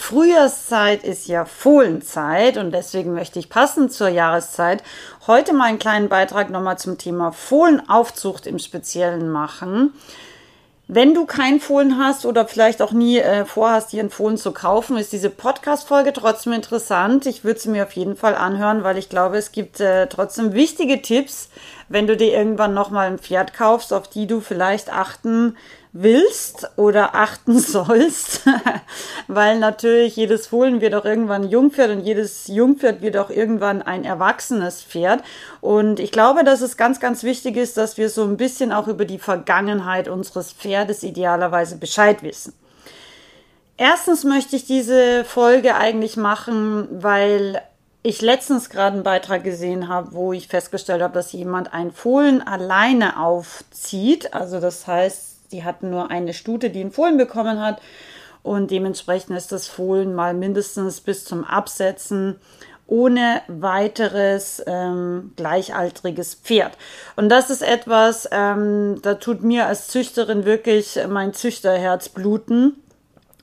Frühjahrszeit ist ja Fohlenzeit und deswegen möchte ich passend zur Jahreszeit heute mal einen kleinen Beitrag nochmal zum Thema Fohlenaufzucht im Speziellen machen. Wenn du kein Fohlen hast oder vielleicht auch nie äh, vorhast, dir ein Fohlen zu kaufen, ist diese Podcast-Folge trotzdem interessant. Ich würde sie mir auf jeden Fall anhören, weil ich glaube, es gibt äh, trotzdem wichtige Tipps, wenn du dir irgendwann nochmal ein Pferd kaufst, auf die du vielleicht achten willst oder achten sollst, weil natürlich jedes Fohlen wird auch irgendwann ein Jungpferd und jedes Jungpferd wird auch irgendwann ein erwachsenes Pferd. Und ich glaube, dass es ganz, ganz wichtig ist, dass wir so ein bisschen auch über die Vergangenheit unseres Pferdes idealerweise Bescheid wissen. Erstens möchte ich diese Folge eigentlich machen, weil ich letztens gerade einen Beitrag gesehen habe, wo ich festgestellt habe, dass jemand ein Fohlen alleine aufzieht. Also das heißt, die hatten nur eine Stute, die einen Fohlen bekommen hat. Und dementsprechend ist das Fohlen mal mindestens bis zum Absetzen ohne weiteres ähm, gleichaltriges Pferd. Und das ist etwas, ähm, da tut mir als Züchterin wirklich mein Züchterherz bluten,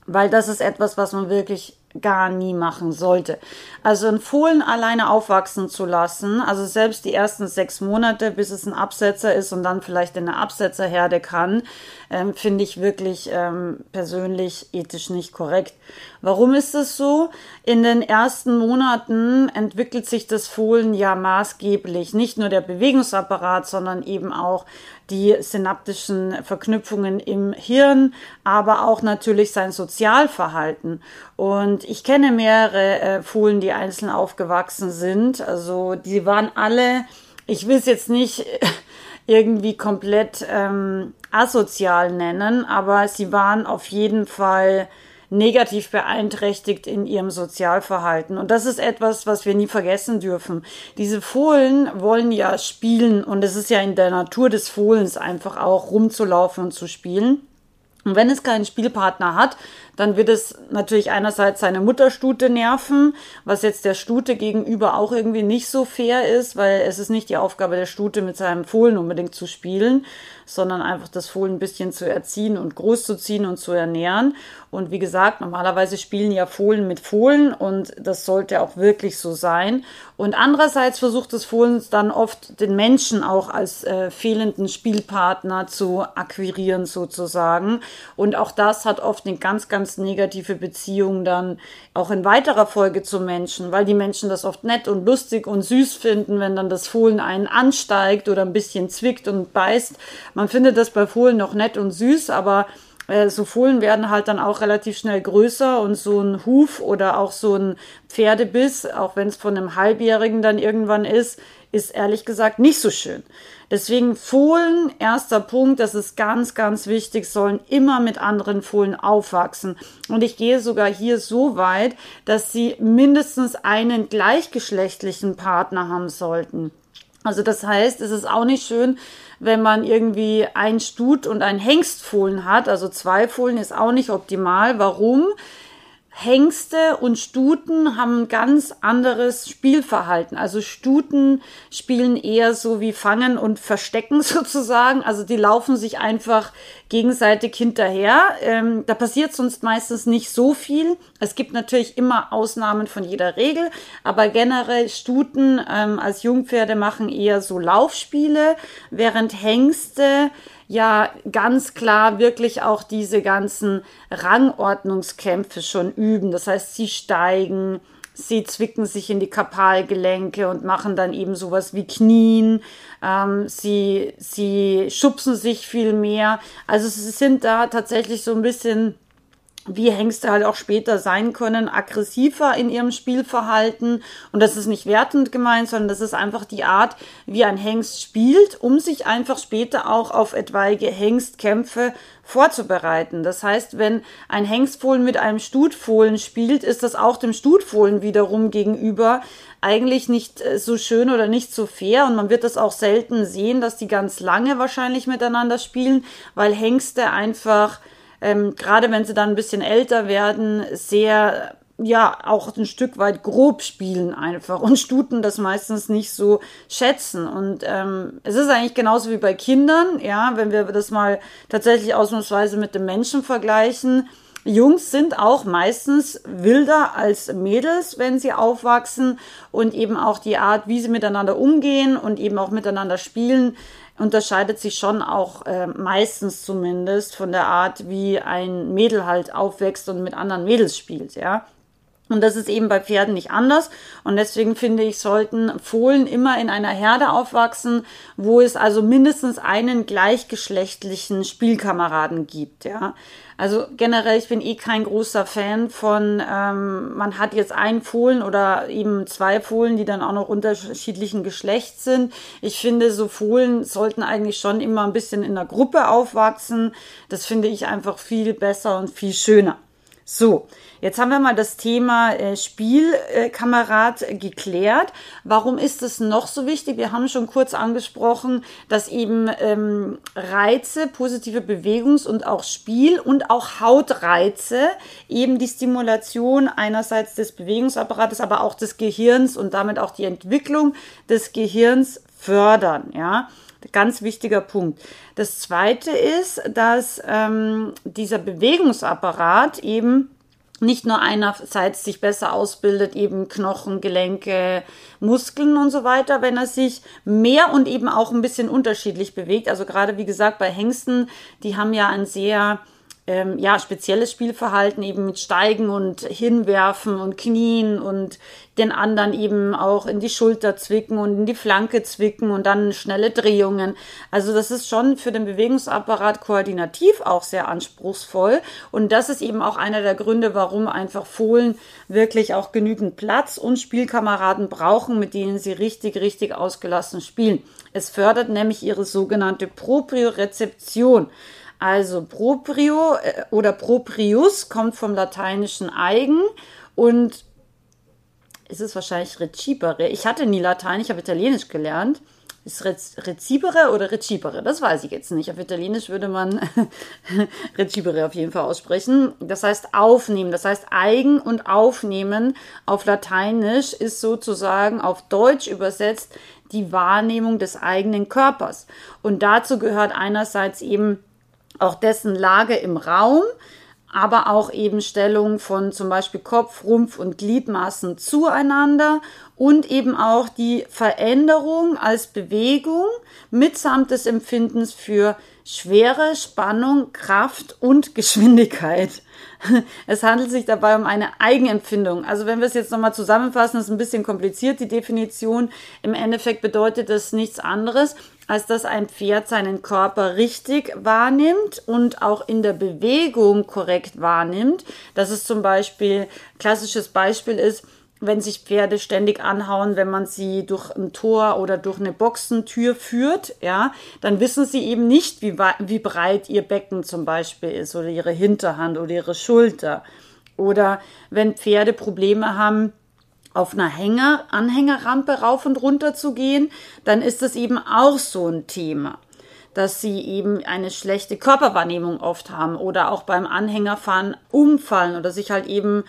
weil das ist etwas, was man wirklich gar nie machen sollte. Also ein Fohlen alleine aufwachsen zu lassen, also selbst die ersten sechs Monate, bis es ein Absetzer ist und dann vielleicht in eine Absetzerherde kann, ähm, finde ich wirklich ähm, persönlich ethisch nicht korrekt. Warum ist es so? In den ersten Monaten entwickelt sich das Fohlen ja maßgeblich. Nicht nur der Bewegungsapparat, sondern eben auch die synaptischen Verknüpfungen im Hirn, aber auch natürlich sein Sozialverhalten. Und ich kenne mehrere äh, Fohlen, die einzeln aufgewachsen sind. Also die waren alle, ich will es jetzt nicht irgendwie komplett ähm, asozial nennen, aber sie waren auf jeden Fall negativ beeinträchtigt in ihrem Sozialverhalten. Und das ist etwas, was wir nie vergessen dürfen. Diese Fohlen wollen ja spielen und es ist ja in der Natur des Fohlens einfach auch rumzulaufen und zu spielen. Und wenn es keinen Spielpartner hat, dann wird es natürlich einerseits seine Mutterstute nerven, was jetzt der Stute gegenüber auch irgendwie nicht so fair ist, weil es ist nicht die Aufgabe der Stute, mit seinem Fohlen unbedingt zu spielen, sondern einfach das Fohlen ein bisschen zu erziehen und großzuziehen und zu ernähren. Und wie gesagt, normalerweise spielen ja Fohlen mit Fohlen und das sollte auch wirklich so sein. Und andererseits versucht das Fohlen dann oft den Menschen auch als äh, fehlenden Spielpartner zu akquirieren sozusagen. Und auch das hat oft eine ganz, ganz negative Beziehung dann auch in weiterer Folge zu Menschen, weil die Menschen das oft nett und lustig und süß finden, wenn dann das Fohlen einen ansteigt oder ein bisschen zwickt und beißt. Man findet das bei Fohlen noch nett und süß, aber äh, so Fohlen werden halt dann auch relativ schnell größer und so ein Huf oder auch so ein Pferdebiss, auch wenn es von einem Halbjährigen dann irgendwann ist, ist ehrlich gesagt nicht so schön. Deswegen Fohlen, erster Punkt, das ist ganz, ganz wichtig, sollen immer mit anderen Fohlen aufwachsen. Und ich gehe sogar hier so weit, dass sie mindestens einen gleichgeschlechtlichen Partner haben sollten. Also das heißt, es ist auch nicht schön, wenn man irgendwie ein Stut und ein Hengstfohlen hat. Also zwei Fohlen ist auch nicht optimal. Warum? Hengste und Stuten haben ein ganz anderes Spielverhalten. Also Stuten spielen eher so wie Fangen und Verstecken sozusagen. Also die laufen sich einfach gegenseitig hinterher. Ähm, da passiert sonst meistens nicht so viel. Es gibt natürlich immer Ausnahmen von jeder Regel, aber generell Stuten ähm, als Jungpferde machen eher so Laufspiele, während Hengste ja ganz klar wirklich auch diese ganzen Rangordnungskämpfe schon üben. Das heißt, sie steigen, sie zwicken sich in die Kapalgelenke und machen dann eben sowas wie Knien. Ähm, sie, sie schubsen sich viel mehr. Also sie sind da tatsächlich so ein bisschen wie Hengste halt auch später sein können, aggressiver in ihrem Spielverhalten. Und das ist nicht wertend gemeint, sondern das ist einfach die Art, wie ein Hengst spielt, um sich einfach später auch auf etwaige Hengstkämpfe vorzubereiten. Das heißt, wenn ein Hengstfohlen mit einem Stutfohlen spielt, ist das auch dem Stutfohlen wiederum gegenüber eigentlich nicht äh, so schön oder nicht so fair. Und man wird das auch selten sehen, dass die ganz lange wahrscheinlich miteinander spielen, weil Hengste einfach ähm, gerade wenn sie dann ein bisschen älter werden, sehr ja auch ein Stück weit grob spielen einfach und Stuten das meistens nicht so schätzen. Und ähm, es ist eigentlich genauso wie bei Kindern, ja, wenn wir das mal tatsächlich ausnahmsweise mit dem Menschen vergleichen. Jungs sind auch meistens wilder als Mädels, wenn sie aufwachsen und eben auch die Art, wie sie miteinander umgehen und eben auch miteinander spielen, unterscheidet sich schon auch äh, meistens zumindest von der Art, wie ein Mädel halt aufwächst und mit anderen Mädels spielt, ja. Und das ist eben bei Pferden nicht anders. Und deswegen finde ich, sollten Fohlen immer in einer Herde aufwachsen, wo es also mindestens einen gleichgeschlechtlichen Spielkameraden gibt, ja. Also generell, ich bin eh kein großer Fan von, ähm, man hat jetzt einen Fohlen oder eben zwei Fohlen, die dann auch noch unterschiedlichen Geschlechts sind. Ich finde, so Fohlen sollten eigentlich schon immer ein bisschen in der Gruppe aufwachsen. Das finde ich einfach viel besser und viel schöner. So, jetzt haben wir mal das Thema äh, Spielkamerad äh, geklärt. Warum ist es noch so wichtig? Wir haben schon kurz angesprochen, dass eben ähm, Reize, positive Bewegungs- und auch Spiel und auch Hautreize eben die Stimulation einerseits des Bewegungsapparates, aber auch des Gehirns und damit auch die Entwicklung des Gehirns fördern. Ja, Ganz wichtiger Punkt. Das zweite ist, dass ähm, dieser Bewegungsapparat eben nicht nur einerseits sich besser ausbildet, eben Knochen, Gelenke, Muskeln und so weiter, wenn er sich mehr und eben auch ein bisschen unterschiedlich bewegt. Also gerade wie gesagt bei Hengsten, die haben ja ein sehr ähm, ja, spezielles Spielverhalten eben mit Steigen und Hinwerfen und Knien und den anderen eben auch in die Schulter zwicken und in die Flanke zwicken und dann schnelle Drehungen. Also das ist schon für den Bewegungsapparat koordinativ auch sehr anspruchsvoll und das ist eben auch einer der Gründe, warum einfach Fohlen wirklich auch genügend Platz und Spielkameraden brauchen, mit denen sie richtig, richtig ausgelassen spielen. Es fördert nämlich ihre sogenannte Propriorezeption. Also proprio äh, oder proprius kommt vom lateinischen eigen und ist es wahrscheinlich recibere. Ich hatte nie Latein, ich habe Italienisch gelernt. Ist recibere oder recibere? Das weiß ich jetzt nicht. Auf Italienisch würde man recibere auf jeden Fall aussprechen. Das heißt aufnehmen. Das heißt eigen und aufnehmen auf Lateinisch ist sozusagen auf Deutsch übersetzt die Wahrnehmung des eigenen Körpers. Und dazu gehört einerseits eben auch dessen Lage im Raum, aber auch eben Stellung von zum Beispiel Kopf, Rumpf und Gliedmaßen zueinander und eben auch die Veränderung als Bewegung mitsamt des Empfindens für Schwere, Spannung, Kraft und Geschwindigkeit. Es handelt sich dabei um eine Eigenempfindung. Also wenn wir es jetzt nochmal zusammenfassen, ist ein bisschen kompliziert, die Definition. Im Endeffekt bedeutet das nichts anderes, als dass ein Pferd seinen Körper richtig wahrnimmt und auch in der Bewegung korrekt wahrnimmt. Das ist zum Beispiel, klassisches Beispiel ist, wenn sich Pferde ständig anhauen, wenn man sie durch ein Tor oder durch eine Boxentür führt, ja, dann wissen sie eben nicht, wie, wie breit ihr Becken zum Beispiel ist oder ihre Hinterhand oder ihre Schulter. Oder wenn Pferde Probleme haben, auf einer Hänger, Anhängerrampe rauf und runter zu gehen, dann ist das eben auch so ein Thema dass sie eben eine schlechte Körperwahrnehmung oft haben oder auch beim Anhängerfahren umfallen oder sich halt eben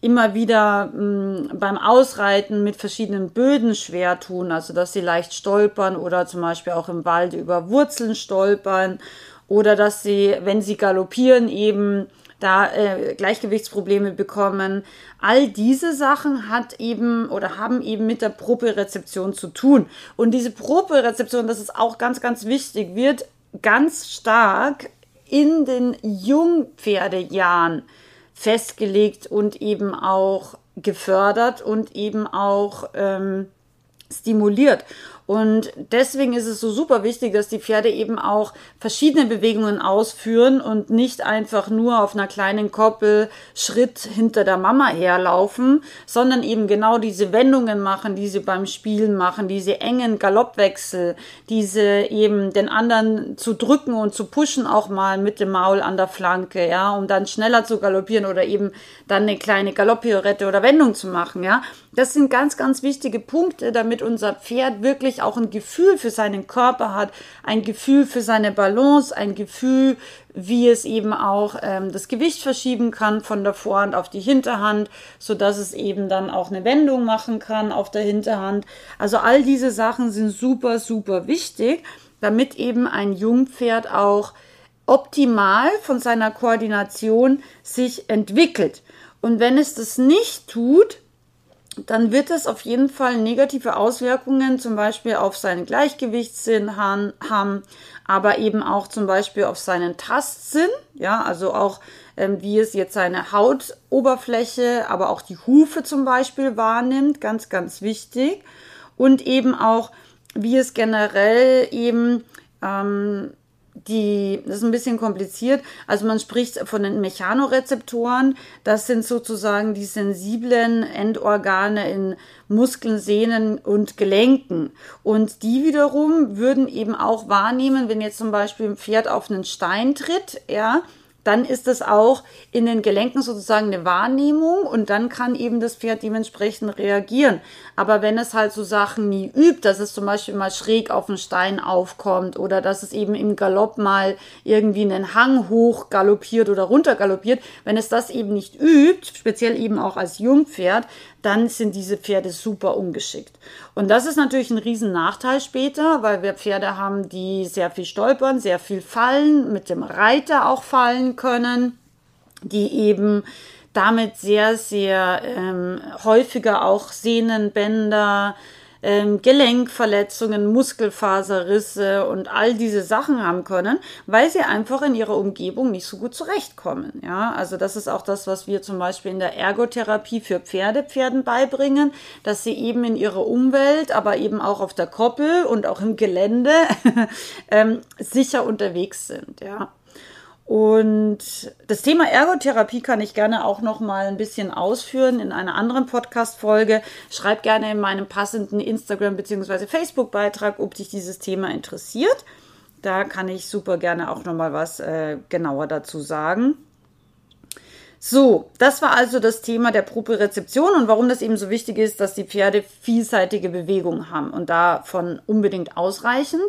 immer wieder mh, mm, beim Ausreiten mit verschiedenen Böden schwer tun, also dass sie leicht stolpern oder zum Beispiel auch im Wald über Wurzeln stolpern oder dass sie, wenn sie galoppieren, eben da äh, Gleichgewichtsprobleme bekommen. All diese Sachen hat eben oder haben eben mit der Propriorezeption zu tun. Und diese Propriorezeption, das ist auch ganz, ganz wichtig, wird ganz stark in den Jungpferdejahren festgelegt und eben auch gefördert und eben auch ähm, stimuliert. Und deswegen ist es so super wichtig, dass die Pferde eben auch verschiedene Bewegungen ausführen und nicht einfach nur auf einer kleinen Koppel Schritt hinter der Mama herlaufen, sondern eben genau diese Wendungen machen, die sie beim Spielen machen, diese engen Galoppwechsel, diese eben den anderen zu drücken und zu pushen auch mal mit dem Maul an der Flanke, ja, um dann schneller zu galoppieren oder eben dann eine kleine Galopppirouette oder Wendung zu machen, ja. Das sind ganz, ganz wichtige Punkte, damit unser Pferd wirklich auch ein Gefühl für seinen Körper hat, ein Gefühl für seine Balance, ein Gefühl, wie es eben auch ähm, das Gewicht verschieben kann von der Vorhand auf die Hinterhand, so dass es eben dann auch eine Wendung machen kann auf der Hinterhand. Also all diese Sachen sind super, super wichtig, damit eben ein Jungpferd auch optimal von seiner Koordination sich entwickelt. Und wenn es das nicht tut, dann wird es auf jeden Fall negative Auswirkungen zum Beispiel auf seinen Gleichgewichtssinn haben, aber eben auch zum Beispiel auf seinen Tastsinn, ja, also auch ähm, wie es jetzt seine Hautoberfläche, aber auch die Hufe zum Beispiel wahrnimmt, ganz, ganz wichtig. Und eben auch, wie es generell eben ähm, die, das ist ein bisschen kompliziert. Also man spricht von den Mechanorezeptoren. Das sind sozusagen die sensiblen Endorgane in Muskeln, Sehnen und Gelenken. Und die wiederum würden eben auch wahrnehmen, wenn jetzt zum Beispiel ein Pferd auf einen Stein tritt, ja, dann ist das auch in den Gelenken sozusagen eine Wahrnehmung und dann kann eben das Pferd dementsprechend reagieren. Aber wenn es halt so Sachen nie übt, dass es zum Beispiel mal schräg auf den Stein aufkommt oder dass es eben im Galopp mal irgendwie einen Hang hoch galoppiert oder runter galoppiert, wenn es das eben nicht übt, speziell eben auch als Jungpferd, dann sind diese Pferde super ungeschickt. Und das ist natürlich ein riesen Nachteil später, weil wir Pferde haben, die sehr viel stolpern, sehr viel fallen, mit dem Reiter auch fallen können, die eben damit sehr, sehr ähm, häufiger auch Sehnenbänder, ähm, Gelenkverletzungen, Muskelfaserrisse und all diese Sachen haben können, weil sie einfach in ihrer Umgebung nicht so gut zurechtkommen. Ja, also das ist auch das, was wir zum Beispiel in der Ergotherapie für Pferde Pferden beibringen, dass sie eben in ihrer Umwelt, aber eben auch auf der Koppel und auch im Gelände ähm, sicher unterwegs sind. Ja. Und das Thema Ergotherapie kann ich gerne auch noch mal ein bisschen ausführen in einer anderen Podcast-Folge. Schreib gerne in meinem passenden Instagram- bzw. Facebook-Beitrag, ob dich dieses Thema interessiert. Da kann ich super gerne auch noch mal was äh, genauer dazu sagen. So, das war also das Thema der Propriozeption und warum das eben so wichtig ist, dass die Pferde vielseitige Bewegungen haben und davon unbedingt ausreichend.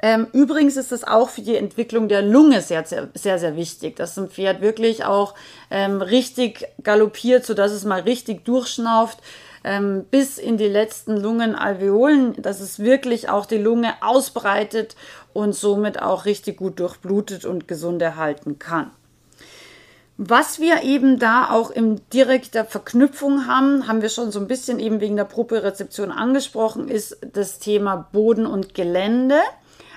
Ähm, übrigens ist es auch für die Entwicklung der Lunge sehr, sehr, sehr, sehr wichtig, dass ein Pferd wirklich auch ähm, richtig galoppiert, sodass es mal richtig durchschnauft ähm, bis in die letzten Lungenalveolen, dass es wirklich auch die Lunge ausbreitet und somit auch richtig gut durchblutet und gesund erhalten kann. Was wir eben da auch in direkter Verknüpfung haben, haben wir schon so ein bisschen eben wegen der Propriozeption angesprochen, ist das Thema Boden und Gelände.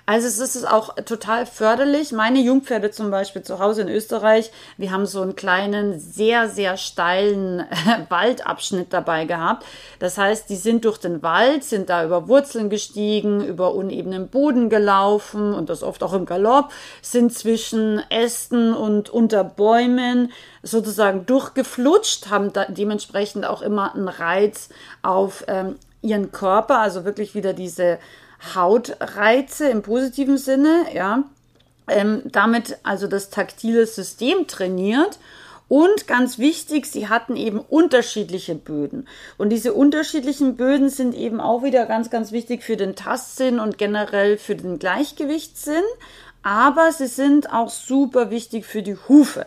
Also es ist auch total förderlich. Meine Jungpferde zum Beispiel zu Hause in Österreich, wir haben so einen kleinen, sehr, sehr steilen Waldabschnitt dabei gehabt. Das heißt, die sind durch den Wald, sind da über Wurzeln gestiegen, über unebenen Boden gelaufen und das oft auch im Galopp, sind zwischen Ästen und unter Bäumen sozusagen durchgeflutscht, haben dementsprechend auch immer einen Reiz auf ähm, ihren Körper, also wirklich wieder diese Hautreize im positiven Sinne, ja, ähm, damit also das taktile System trainiert. Und ganz wichtig, sie hatten eben unterschiedliche Böden. Und diese unterschiedlichen Böden sind eben auch wieder ganz, ganz wichtig für den Tastsinn und generell für den Gleichgewichtssinn. Aber sie sind auch super wichtig für die Hufe.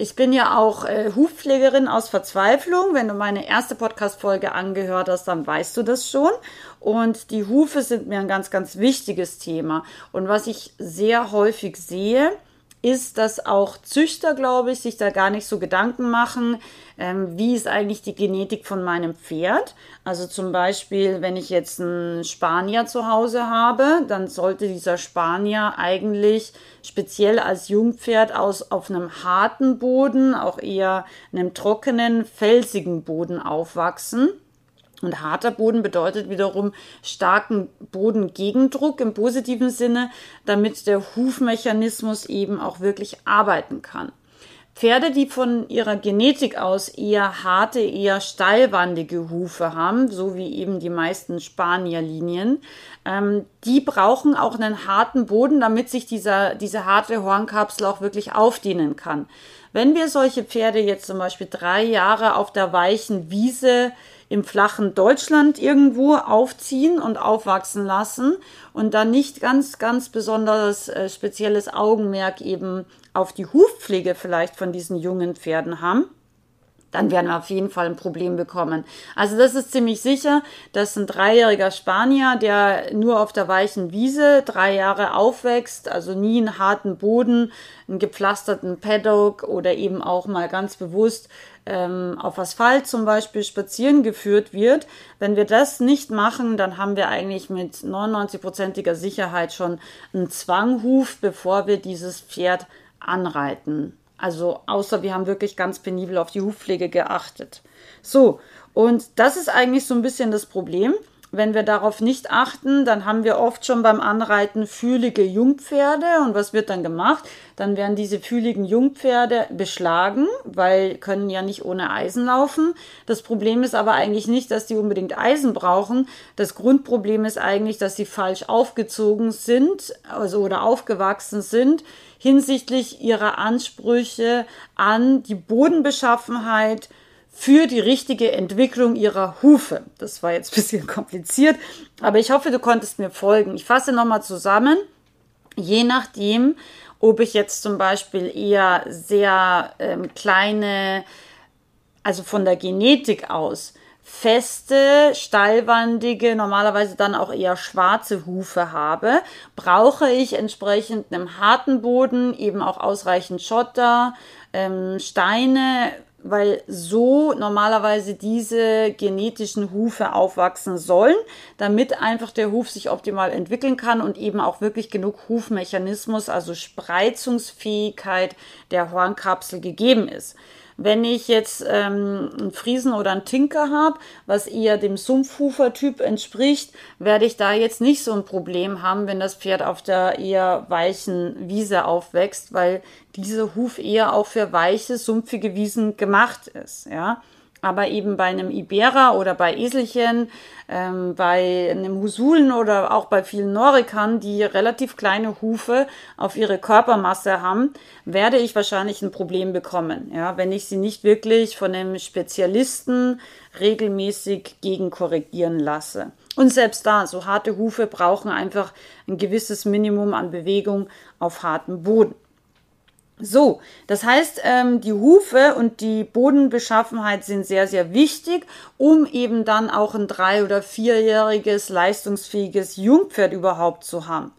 Ich bin ja auch äh, Hufpflegerin aus Verzweiflung. Wenn du meine erste Podcast-Folge angehört hast, dann weißt du das schon. Und die Hufe sind mir ein ganz, ganz wichtiges Thema. Und was ich sehr häufig sehe, ist, dass auch Züchter, glaube ich, sich da gar nicht so Gedanken machen, ähm, wie ist eigentlich die Genetik von meinem Pferd. Also zum Beispiel, wenn ich jetzt einen Spanier zu Hause habe, dann sollte dieser Spanier eigentlich speziell als Jungpferd aus auf einem harten Boden, auch eher einem trockenen, felsigen Boden aufwachsen. Und harter Boden bedeutet wiederum starken Bodengegendruck im positiven Sinne, damit der Hufmechanismus eben auch wirklich arbeiten kann. Pferde, die von ihrer Genetik aus eher harte, eher steilwandige Hufe haben, so wie eben die meisten Spanierlinien, ähm, die brauchen auch einen harten Boden, damit sich dieser, diese harte Hornkapsel auch wirklich aufdienen kann. Wenn wir solche Pferde jetzt zum Beispiel drei Jahre auf der weichen Wiese im flachen Deutschland irgendwo aufziehen und aufwachsen lassen und dann nicht ganz, ganz besonders äh, spezielles Augenmerk eben auf die Hufpflege vielleicht von diesen jungen Pferden haben, dann werden wir auf jeden Fall ein Problem bekommen. Also das ist ziemlich sicher, dass ein dreijähriger Spanier, der nur auf der weichen Wiese drei Jahre aufwächst, also nie einen harten Boden, einen gepflasterten Paddock oder eben auch mal ganz bewusst ähm, auf Asphalt zum Beispiel spazieren geführt wird. Wenn wir das nicht machen, dann haben wir eigentlich mit 99-prozentiger Sicherheit schon einen Zwanghuf, bevor wir dieses Pferd anreiten. Also außer wir haben wirklich ganz penibel auf die Hufpflege geachtet. So, und das ist eigentlich so ein bisschen das Problem. Wenn wir darauf nicht achten, dann haben wir oft schon beim Anreiten fühlige Jungpferde. Und was wird dann gemacht? Dann werden diese fühligen Jungpferde beschlagen, weil können ja nicht ohne Eisen laufen. Das Problem ist aber eigentlich nicht, dass die unbedingt Eisen brauchen. Das Grundproblem ist eigentlich, dass sie falsch aufgezogen sind, also oder aufgewachsen sind hinsichtlich ihrer Ansprüche an die Bodenbeschaffenheit für die richtige Entwicklung ihrer Hufe. Das war jetzt ein bisschen kompliziert, aber ich hoffe, du konntest mir folgen. Ich fasse nochmal zusammen. Je nachdem, ob ich jetzt zum Beispiel eher sehr ähm, kleine, also von der Genetik aus, feste, steilwandige, normalerweise dann auch eher schwarze Hufe habe, brauche ich entsprechend einem harten Boden eben auch ausreichend Schotter, ähm, Steine, weil so normalerweise diese genetischen Hufe aufwachsen sollen, damit einfach der Huf sich optimal entwickeln kann und eben auch wirklich genug Hufmechanismus, also Spreizungsfähigkeit der Hornkapsel gegeben ist. Wenn ich jetzt ähm, einen Friesen oder einen Tinker habe, was eher dem Sumpfhufer-Typ entspricht, werde ich da jetzt nicht so ein Problem haben, wenn das Pferd auf der eher weichen Wiese aufwächst, weil dieser Huf eher auch für weiche, sumpfige Wiesen gemacht ist. Ja. Aber eben bei einem Ibera oder bei Eselchen, ähm, bei einem Husulen oder auch bei vielen Norikern, die relativ kleine Hufe auf ihre Körpermasse haben, werde ich wahrscheinlich ein Problem bekommen, ja, wenn ich sie nicht wirklich von einem Spezialisten regelmäßig gegenkorrigieren lasse. Und selbst da, so harte Hufe brauchen einfach ein gewisses Minimum an Bewegung auf hartem Boden. So, das heißt, ähm, die Hufe und die Bodenbeschaffenheit sind sehr, sehr wichtig, um eben dann auch ein drei- oder vierjähriges leistungsfähiges Jungpferd überhaupt zu haben.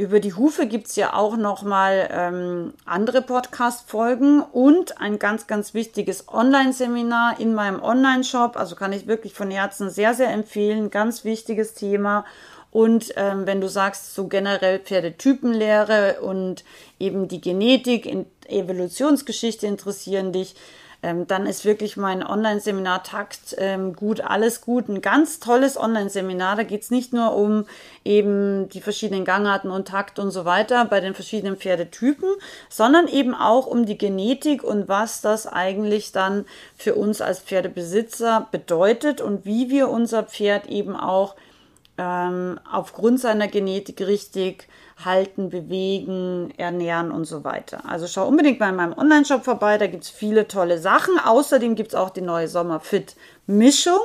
Über die Hufe gibt's ja auch nochmal ähm, andere Podcast-Folgen und ein ganz, ganz wichtiges Online-Seminar in meinem Online-Shop. Also kann ich wirklich von Herzen sehr, sehr empfehlen. Ganz wichtiges Thema. Und ähm, wenn du sagst, so generell Pferdetypenlehre und eben die Genetik, in Evolutionsgeschichte interessieren dich, ähm, dann ist wirklich mein Online-Seminar Takt ähm, gut, alles gut. Ein ganz tolles Online-Seminar. Da geht's nicht nur um eben die verschiedenen Gangarten und Takt und so weiter bei den verschiedenen Pferdetypen, sondern eben auch um die Genetik und was das eigentlich dann für uns als Pferdebesitzer bedeutet und wie wir unser Pferd eben auch ähm, aufgrund seiner Genetik richtig halten, bewegen, ernähren und so weiter. Also schau unbedingt mal in meinem Online-Shop vorbei, da gibt es viele tolle Sachen. Außerdem gibt es auch die neue Sommerfit-Mischung.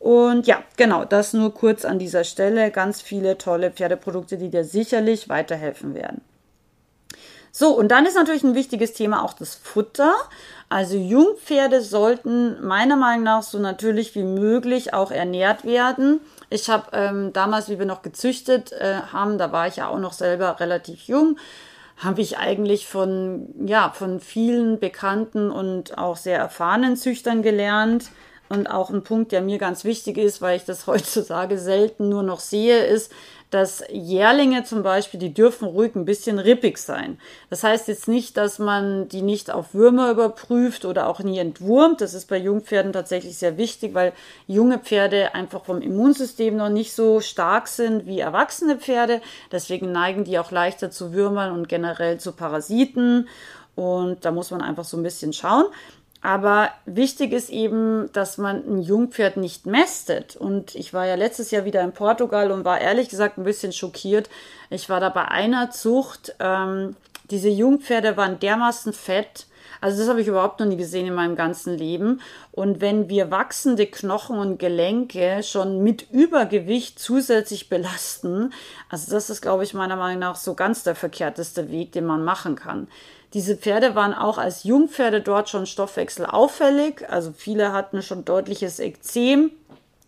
Und ja, genau, das nur kurz an dieser Stelle. Ganz viele tolle Pferdeprodukte, die dir sicherlich weiterhelfen werden. So, und dann ist natürlich ein wichtiges Thema auch das Futter. Also Jungpferde sollten meiner Meinung nach so natürlich wie möglich auch ernährt werden. Ich habe ähm, damals, wie wir noch gezüchtet äh, haben, da war ich ja auch noch selber relativ jung, habe ich eigentlich von, ja, von vielen bekannten und auch sehr erfahrenen Züchtern gelernt. Und auch ein Punkt, der mir ganz wichtig ist, weil ich das heutzutage selten nur noch sehe, ist, dass Jährlinge zum Beispiel, die dürfen ruhig ein bisschen rippig sein. Das heißt jetzt nicht, dass man die nicht auf Würmer überprüft oder auch nie entwurmt. Das ist bei Jungpferden tatsächlich sehr wichtig, weil junge Pferde einfach vom Immunsystem noch nicht so stark sind wie erwachsene Pferde. Deswegen neigen die auch leichter zu Würmern und generell zu Parasiten. Und da muss man einfach so ein bisschen schauen. Aber wichtig ist eben, dass man ein Jungpferd nicht mästet. Und ich war ja letztes Jahr wieder in Portugal und war ehrlich gesagt ein bisschen schockiert. Ich war da bei einer Zucht. Ähm, diese Jungpferde waren dermaßen fett. Also das habe ich überhaupt noch nie gesehen in meinem ganzen Leben. Und wenn wir wachsende Knochen und Gelenke schon mit Übergewicht zusätzlich belasten, also das ist, glaube ich, meiner Meinung nach so ganz der verkehrteste Weg, den man machen kann. Diese Pferde waren auch als Jungpferde dort schon stoffwechselauffällig. Also viele hatten schon deutliches Ekzem,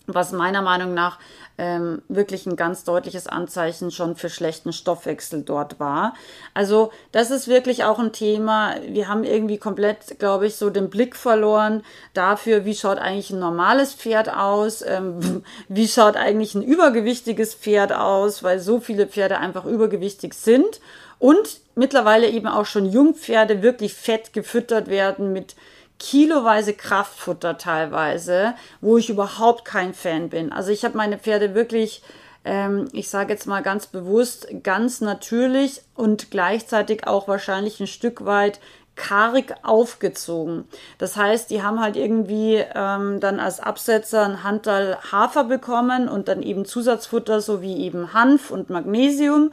was meiner Meinung nach ähm, wirklich ein ganz deutliches Anzeichen schon für schlechten Stoffwechsel dort war. Also das ist wirklich auch ein Thema. Wir haben irgendwie komplett, glaube ich, so den Blick verloren dafür, wie schaut eigentlich ein normales Pferd aus, ähm, wie schaut eigentlich ein übergewichtiges Pferd aus, weil so viele Pferde einfach übergewichtig sind und mittlerweile eben auch schon Jungpferde wirklich fett gefüttert werden mit kiloweise Kraftfutter teilweise, wo ich überhaupt kein Fan bin. Also ich habe meine Pferde wirklich, ähm, ich sage jetzt mal ganz bewusst, ganz natürlich und gleichzeitig auch wahrscheinlich ein Stück weit karg aufgezogen. Das heißt, die haben halt irgendwie ähm, dann als Absetzer ein Handteil Hafer bekommen und dann eben Zusatzfutter sowie eben Hanf und Magnesium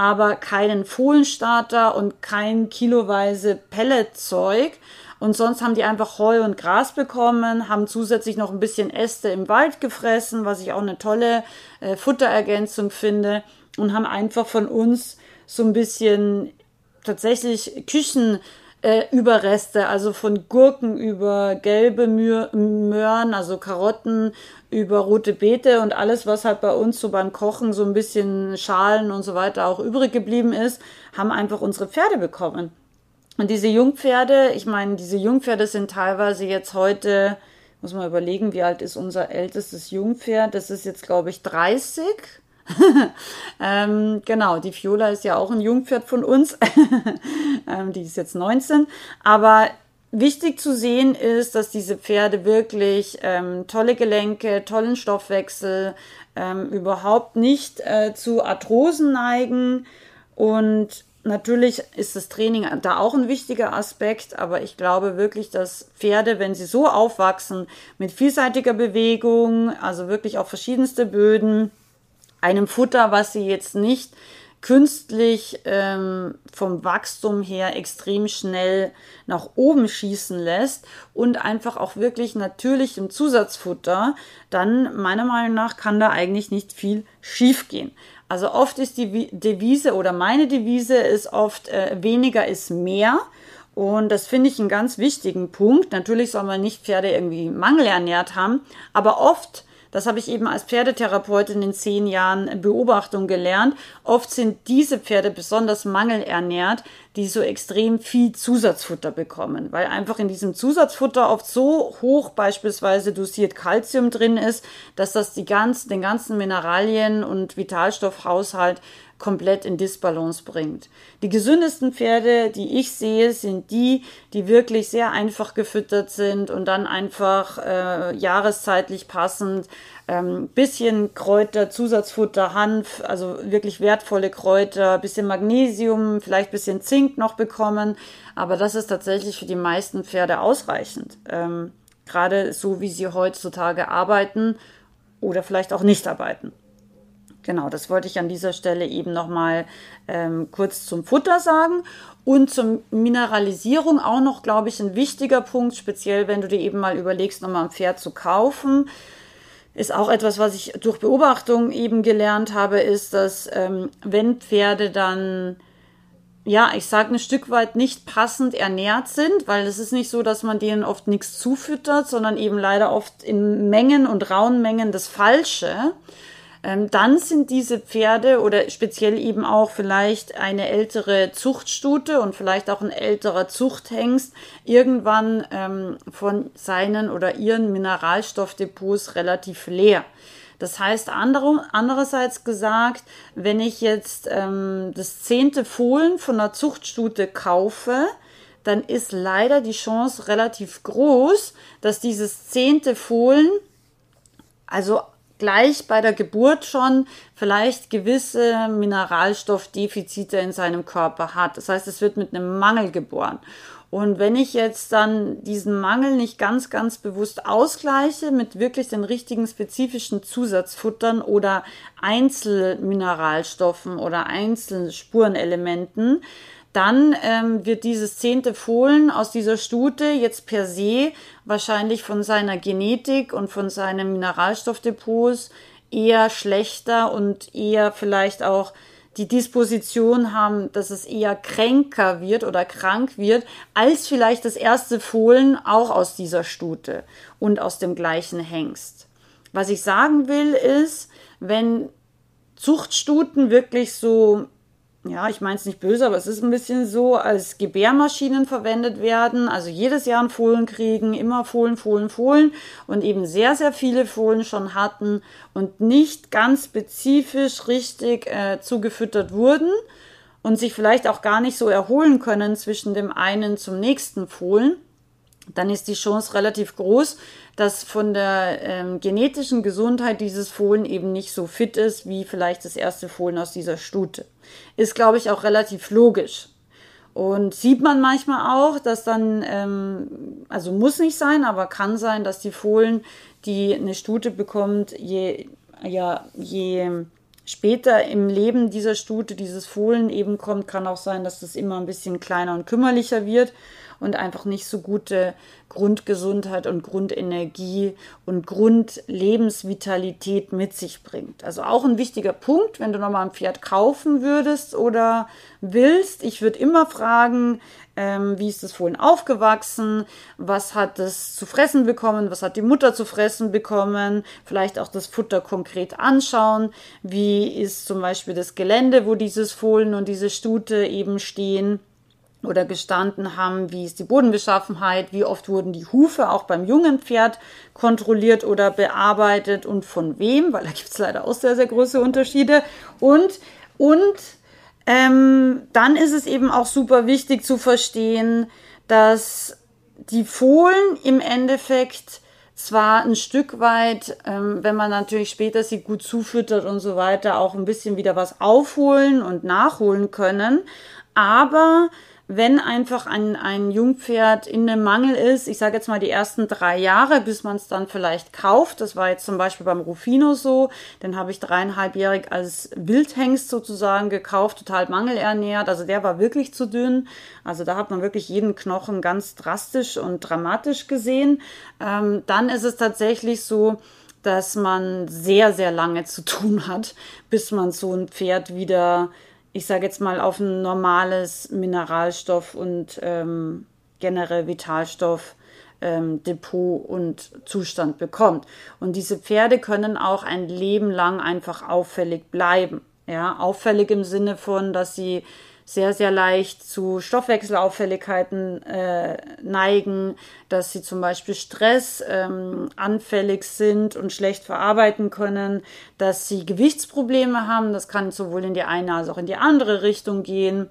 aber keinen Fohlenstarter und kein kiloweise Pelletzeug. Und sonst haben die einfach Heu und Gras bekommen, haben zusätzlich noch ein bisschen Äste im Wald gefressen, was ich auch eine tolle äh, Futterergänzung finde. Und haben einfach von uns so ein bisschen tatsächlich Küchen äh, Überreste, also von Gurken über gelbe Möhren, also Karotten, über rote Beete und alles, was halt bei uns so beim Kochen so ein bisschen Schalen und so weiter auch übrig geblieben ist, haben einfach unsere Pferde bekommen. Und diese Jungpferde, ich meine, diese Jungpferde sind teilweise jetzt heute, muss man überlegen, wie alt ist unser ältestes Jungpferd? Das ist jetzt, glaube ich, 30 ähm, genau, die Fiola ist ja auch ein Jungpferd von uns. ähm, die ist jetzt 19. Aber wichtig zu sehen ist, dass diese Pferde wirklich ähm, tolle Gelenke, tollen Stoffwechsel, ähm, überhaupt nicht äh, zu Arthrosen neigen. Und natürlich ist das Training da auch ein wichtiger Aspekt, aber ich glaube wirklich, dass Pferde, wenn sie so aufwachsen, mit vielseitiger Bewegung, also wirklich auf verschiedenste Böden, einem Futter, was sie jetzt nicht künstlich ähm, vom Wachstum her extrem schnell nach oben schießen lässt und einfach auch wirklich natürlich im Zusatzfutter, dann meiner Meinung nach kann da eigentlich nicht viel schiefgehen. Also oft ist die Devise oder meine Devise ist oft äh, weniger ist mehr. Und das finde ich einen ganz wichtigen Punkt. Natürlich soll man nicht Pferde irgendwie mangelernährt haben, aber oft das habe ich eben als Pferdetherapeutin in zehn Jahren Beobachtung gelernt. Oft sind diese Pferde besonders mangelernährt, die so extrem viel Zusatzfutter bekommen, weil einfach in diesem Zusatzfutter oft so hoch beispielsweise dosiert Kalzium drin ist, dass das die ganz, den ganzen Mineralien- und Vitalstoffhaushalt komplett in Disbalance bringt. Die gesündesten Pferde, die ich sehe, sind die, die wirklich sehr einfach gefüttert sind und dann einfach äh, jahreszeitlich passend ähm, bisschen Kräuter, Zusatzfutter, Hanf, also wirklich wertvolle Kräuter, bisschen Magnesium, vielleicht bisschen Zink noch bekommen. Aber das ist tatsächlich für die meisten Pferde ausreichend. Ähm, Gerade so, wie sie heutzutage arbeiten oder vielleicht auch nicht arbeiten. Genau, das wollte ich an dieser Stelle eben nochmal ähm, kurz zum Futter sagen. Und zur Mineralisierung auch noch, glaube ich, ein wichtiger Punkt, speziell wenn du dir eben mal überlegst, nochmal ein Pferd zu kaufen. Ist auch etwas, was ich durch Beobachtung eben gelernt habe, ist, dass ähm, wenn Pferde dann ja, ich sage ein Stück weit nicht passend ernährt sind, weil es ist nicht so, dass man denen oft nichts zufüttert, sondern eben leider oft in Mengen und rauen Mengen das Falsche ähm, dann sind diese Pferde oder speziell eben auch vielleicht eine ältere Zuchtstute und vielleicht auch ein älterer Zuchthengst irgendwann ähm, von seinen oder ihren Mineralstoffdepots relativ leer. Das heißt, andere, andererseits gesagt, wenn ich jetzt ähm, das zehnte Fohlen von einer Zuchtstute kaufe, dann ist leider die Chance relativ groß, dass dieses zehnte Fohlen, also gleich bei der Geburt schon vielleicht gewisse Mineralstoffdefizite in seinem Körper hat. Das heißt, es wird mit einem Mangel geboren. Und wenn ich jetzt dann diesen Mangel nicht ganz, ganz bewusst ausgleiche mit wirklich den richtigen spezifischen Zusatzfuttern oder Einzelmineralstoffen oder Einzelspurenelementen, dann ähm, wird dieses zehnte Fohlen aus dieser Stute jetzt per se wahrscheinlich von seiner Genetik und von seinen Mineralstoffdepots eher schlechter und eher vielleicht auch die Disposition haben, dass es eher kränker wird oder krank wird, als vielleicht das erste Fohlen auch aus dieser Stute und aus dem gleichen Hengst. Was ich sagen will ist, wenn Zuchtstuten wirklich so ja, ich meine es nicht böse, aber es ist ein bisschen so, als Gebärmaschinen verwendet werden, also jedes Jahr ein Fohlen kriegen, immer Fohlen, Fohlen, Fohlen. Und eben sehr, sehr viele Fohlen schon hatten und nicht ganz spezifisch richtig äh, zugefüttert wurden und sich vielleicht auch gar nicht so erholen können zwischen dem einen zum nächsten Fohlen dann ist die Chance relativ groß, dass von der ähm, genetischen Gesundheit dieses Fohlen eben nicht so fit ist wie vielleicht das erste Fohlen aus dieser Stute. Ist, glaube ich, auch relativ logisch. Und sieht man manchmal auch, dass dann, ähm, also muss nicht sein, aber kann sein, dass die Fohlen, die eine Stute bekommt, je, ja, je später im Leben dieser Stute dieses Fohlen eben kommt, kann auch sein, dass das immer ein bisschen kleiner und kümmerlicher wird und einfach nicht so gute Grundgesundheit und Grundenergie und Grundlebensvitalität mit sich bringt. Also auch ein wichtiger Punkt, wenn du nochmal ein Pferd kaufen würdest oder willst. Ich würde immer fragen, ähm, wie ist das Fohlen aufgewachsen, was hat es zu fressen bekommen, was hat die Mutter zu fressen bekommen, vielleicht auch das Futter konkret anschauen, wie ist zum Beispiel das Gelände, wo dieses Fohlen und diese Stute eben stehen oder gestanden haben, wie ist die Bodenbeschaffenheit, wie oft wurden die Hufe auch beim jungen Pferd kontrolliert oder bearbeitet und von wem, weil da gibt es leider auch sehr, sehr große Unterschiede. Und, und ähm, dann ist es eben auch super wichtig zu verstehen, dass die Fohlen im Endeffekt zwar ein Stück weit, ähm, wenn man natürlich später sie gut zufüttert und so weiter, auch ein bisschen wieder was aufholen und nachholen können, aber wenn einfach ein, ein Jungpferd in einem Mangel ist, ich sage jetzt mal die ersten drei Jahre, bis man es dann vielleicht kauft, das war jetzt zum Beispiel beim Rufino so, den habe ich dreieinhalbjährig als Wildhengst sozusagen gekauft, total mangelernährt, also der war wirklich zu dünn, also da hat man wirklich jeden Knochen ganz drastisch und dramatisch gesehen. Ähm, dann ist es tatsächlich so, dass man sehr, sehr lange zu tun hat, bis man so ein Pferd wieder ich sage jetzt mal, auf ein normales Mineralstoff und ähm, generell Vitalstoff ähm, Depot und Zustand bekommt. Und diese Pferde können auch ein Leben lang einfach auffällig bleiben. Ja, auffällig im Sinne von, dass sie sehr, sehr leicht zu Stoffwechselauffälligkeiten äh, neigen, dass sie zum Beispiel Stress ähm, anfällig sind und schlecht verarbeiten können, dass sie Gewichtsprobleme haben. Das kann sowohl in die eine als auch in die andere Richtung gehen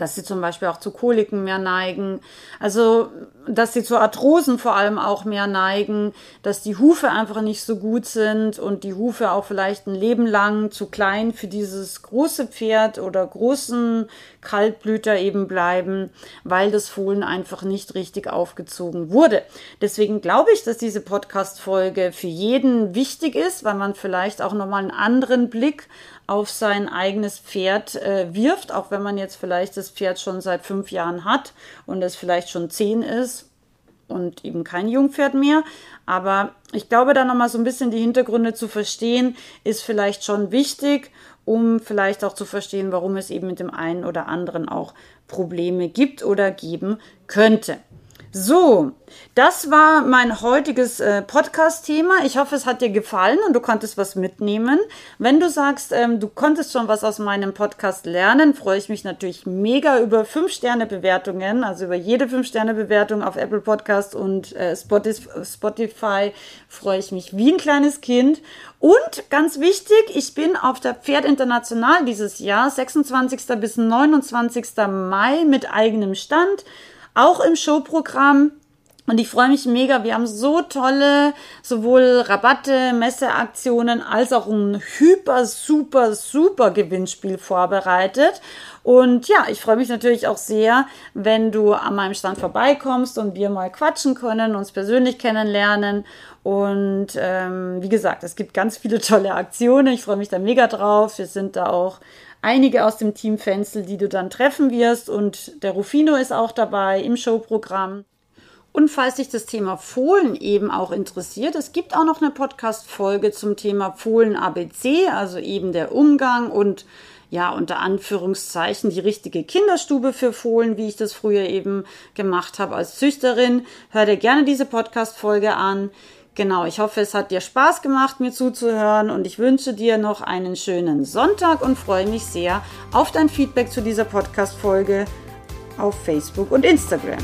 dass sie zum Beispiel auch zu Koliken mehr neigen, also dass sie zu Arthrosen vor allem auch mehr neigen, dass die Hufe einfach nicht so gut sind und die Hufe auch vielleicht ein Leben lang zu klein für dieses große Pferd oder großen Kaltblüter eben bleiben, weil das Fohlen einfach nicht richtig aufgezogen wurde. Deswegen glaube ich, dass diese Podcast-Folge für jeden wichtig ist, weil man vielleicht auch nochmal einen anderen Blick auf sein eigenes Pferd äh, wirft, auch wenn man jetzt vielleicht das Pferd schon seit fünf Jahren hat und es vielleicht schon zehn ist und eben kein Jungpferd mehr. Aber ich glaube, da nochmal so ein bisschen die Hintergründe zu verstehen, ist vielleicht schon wichtig, um vielleicht auch zu verstehen, warum es eben mit dem einen oder anderen auch Probleme gibt oder geben könnte. So, das war mein heutiges äh, Podcast-Thema. Ich hoffe, es hat dir gefallen und du konntest was mitnehmen. Wenn du sagst, ähm, du konntest schon was aus meinem Podcast lernen, freue ich mich natürlich mega über 5-Sterne-Bewertungen, also über jede 5-Sterne-Bewertung auf Apple Podcast und äh, Spotify freue ich mich wie ein kleines Kind. Und ganz wichtig, ich bin auf der Pferd International dieses Jahr, 26. bis 29. Mai mit eigenem Stand auch im Showprogramm. Und ich freue mich mega. Wir haben so tolle sowohl Rabatte, Messeaktionen als auch ein hyper, super, super Gewinnspiel vorbereitet. Und ja, ich freue mich natürlich auch sehr, wenn du an meinem Stand vorbeikommst und wir mal quatschen können, uns persönlich kennenlernen. Und ähm, wie gesagt, es gibt ganz viele tolle Aktionen. Ich freue mich da mega drauf. Wir sind da auch einige aus dem Team Fenzel, die du dann treffen wirst. Und der Rufino ist auch dabei im Showprogramm. Und falls dich das Thema Fohlen eben auch interessiert, es gibt auch noch eine Podcast-Folge zum Thema Fohlen ABC, also eben der Umgang und ja, unter Anführungszeichen die richtige Kinderstube für Fohlen, wie ich das früher eben gemacht habe als Züchterin. Hör dir gerne diese Podcast-Folge an. Genau, ich hoffe, es hat dir Spaß gemacht, mir zuzuhören und ich wünsche dir noch einen schönen Sonntag und freue mich sehr auf dein Feedback zu dieser Podcast-Folge auf Facebook und Instagram.